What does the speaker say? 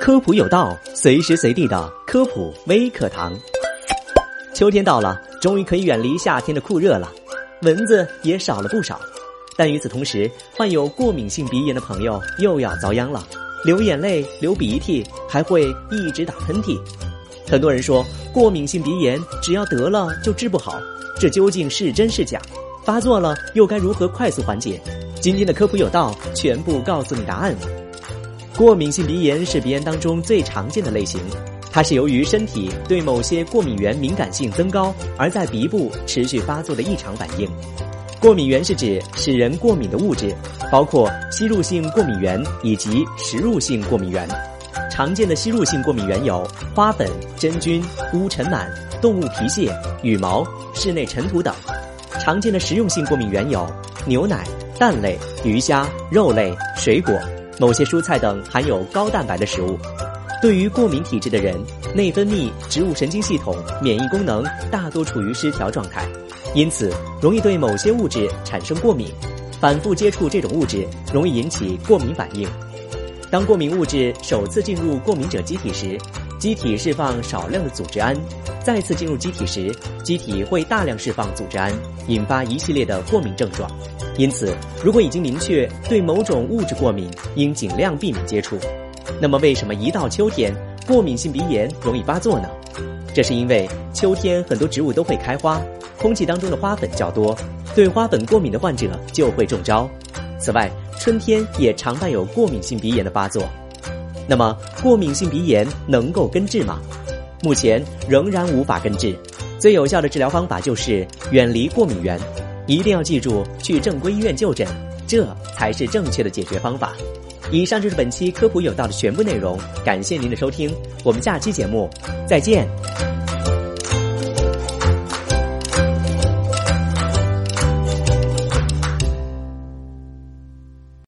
科普有道，随时随地的科普微课堂。秋天到了，终于可以远离夏天的酷热了，蚊子也少了不少。但与此同时，患有过敏性鼻炎的朋友又要遭殃了，流眼泪、流鼻涕，还会一直打喷嚏。很多人说，过敏性鼻炎只要得了就治不好，这究竟是真是假？发作了又该如何快速缓解？今天的科普有道，全部告诉你答案。过敏性鼻炎是鼻炎当中最常见的类型，它是由于身体对某些过敏原敏感性增高，而在鼻部持续发作的异常反应。过敏源是指使人过敏的物质，包括吸入性过敏原以及食入性过敏原。常见的吸入性过敏原有花粉、真菌、污尘螨、动物皮屑、羽毛、室内尘土等。常见的食用性过敏原有牛奶、蛋类、鱼虾、肉类、水果。某些蔬菜等含有高蛋白的食物，对于过敏体质的人，内分泌、植物神经系统、免疫功能大多处于失调状态，因此容易对某些物质产生过敏。反复接触这种物质，容易引起过敏反应。当过敏物质首次进入过敏者机体时，机体释放少量的组织胺；再次进入机体时，机体会大量释放组织胺，引发一系列的过敏症状。因此，如果已经明确对某种物质过敏，应尽量避免接触。那么，为什么一到秋天，过敏性鼻炎容易发作呢？这是因为秋天很多植物都会开花，空气当中的花粉较多，对花粉过敏的患者就会中招。此外，春天也常伴有过敏性鼻炎的发作。那么，过敏性鼻炎能够根治吗？目前仍然无法根治，最有效的治疗方法就是远离过敏源。一定要记住去正规医院就诊，这才是正确的解决方法。以上就是本期科普有道的全部内容，感谢您的收听，我们下期节目再见。